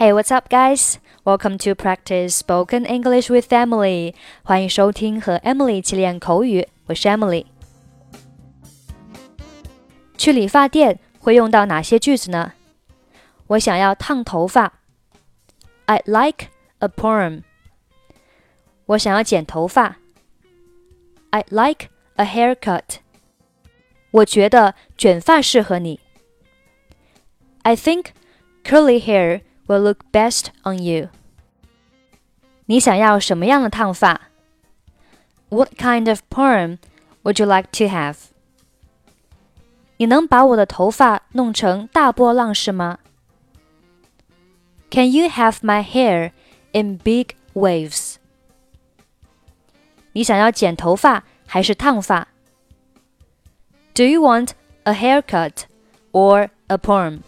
Hey, what's up, guys? Welcome to practice spoken English with Emily. 欢迎收听和 Emily 一起练口语，我是 Emily。去理发店会用到哪些句子呢？我想要烫头发。I'd like a perm. 我想要剪头发。I'd like a haircut. 我觉得卷发适合你。I think curly hair will look best on you. 你想要什么样的烫发？What kind of perm would you like to have? 你能把我的头发弄成大波浪式吗？Can you have my hair in big waves? 你想要剪头发还是烫发？Do you want a haircut or a perm?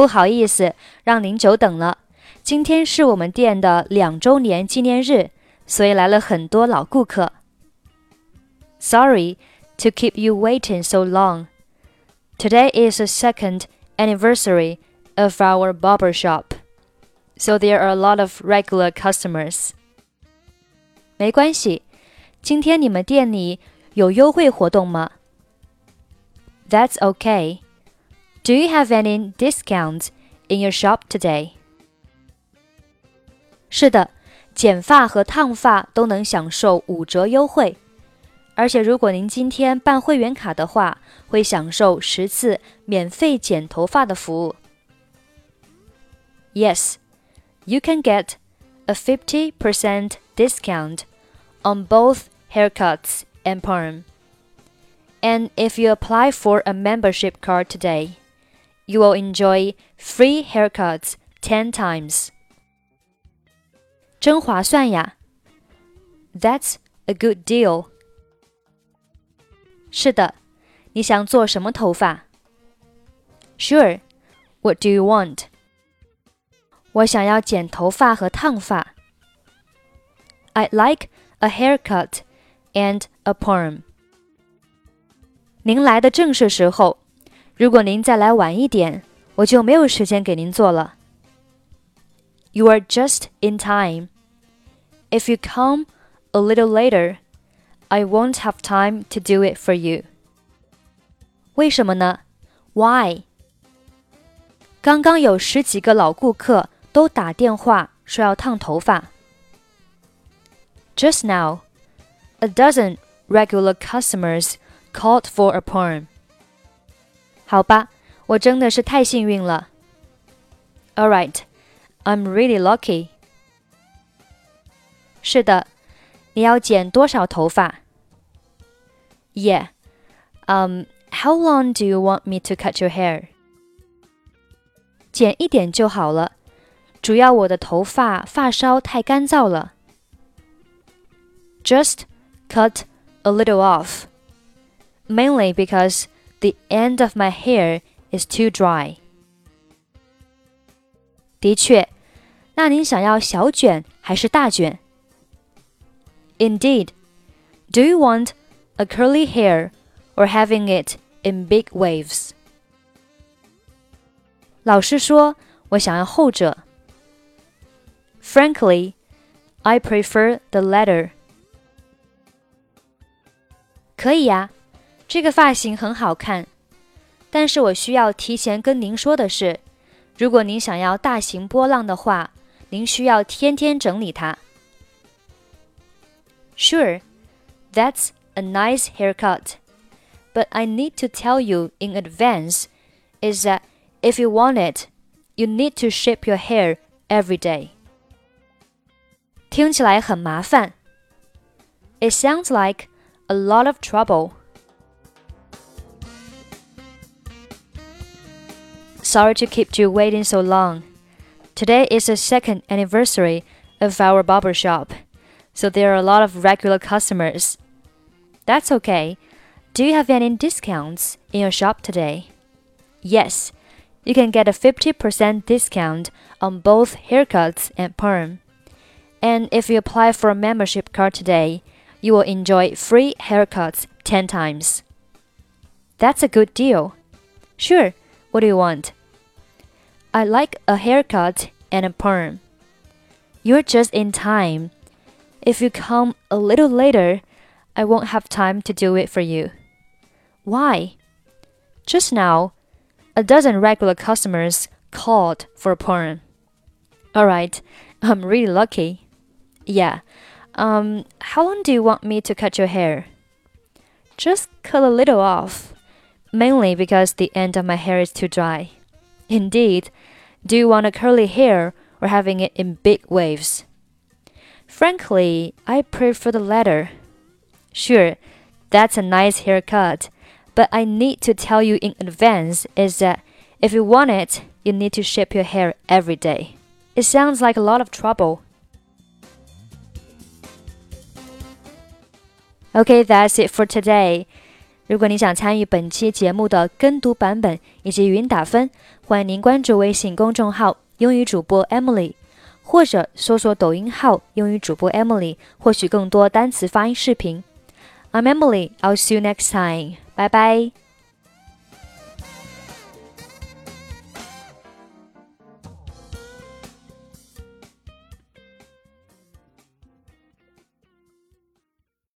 不好意思，让您久等了。今天是我们店的两周年纪念日，所以来了很多老顾客。Sorry to keep you waiting so long. Today is the second anniversary of our barber shop, so there are a lot of regular customers. 没关系，今天你们店里有优惠活动吗？That's okay. Do you have any discounts in your shop today? 是的，剪发和烫发都能享受五折优惠，而且如果您今天办会员卡的话，会享受十次免费剪头发的服务。Yes, you can get a 50% discount on both haircuts and perm. And if you apply for a membership card today, you will enjoy free haircuts 10 times. 真划算呀! That's a good deal. 是的，你想做什么头发？Sure. What do you want? 我想要剪头发和烫发。I'd like a haircut and a perm. 您来的正是时候。 如果您再来晚一点，我就没有时间给您做了。You are just in time. If you come a little later, I won't have time to do it for you. 为什么呢？Why? 刚刚有十几个老顾客都打电话说要烫头发。Just now, a dozen regular customers called for a perm. 好吧，我真的是太幸运了。All right, I'm really lucky. 是的，你要剪多少头发？Yeah. Um, how long do you want me to cut your hair? 剪一点就好了，主要我的头发发梢太干燥了。Just cut a little off, mainly because the end of my hair is too dry. 的确，那您想要小卷还是大卷？Indeed. Do you want a curly hair or having it in big waves? 老实说，我想要后者。Frankly, I prefer the latter. 可以呀。 这个发型很好看，但是我需要提前跟您说的是，如果您想要大型波浪的话，您需要天天整理它。Sure, that's a nice haircut, but I need to tell you in advance is that if you want it, you need to shape your hair every day. 听起来很麻烦。It sounds like a lot of trouble. Sorry to keep you waiting so long. Today is the second anniversary of our barber shop, so there are a lot of regular customers. That's okay. Do you have any discounts in your shop today? Yes, you can get a 50% discount on both haircuts and perm. And if you apply for a membership card today, you will enjoy free haircuts 10 times. That's a good deal. Sure, what do you want? I like a haircut and a perm. You're just in time. If you come a little later, I won't have time to do it for you. Why? Just now, a dozen regular customers called for a perm. All right, I'm really lucky. Yeah. Um, how long do you want me to cut your hair? Just cut a little off, mainly because the end of my hair is too dry. Indeed, do you want a curly hair or having it in big waves? Frankly, I prefer the latter. Sure, that's a nice haircut, but I need to tell you in advance is that if you want it, you need to shape your hair every day. It sounds like a lot of trouble. Okay, that's it for today. 如果你想参与本期节目的跟读版本以及语音打分，欢迎您关注微信公众号“英语主播 Emily”，或者搜索抖音号“英语主播 Emily”，获取更多单词发音视频。I'm Emily. I'll see you next time. Bye bye.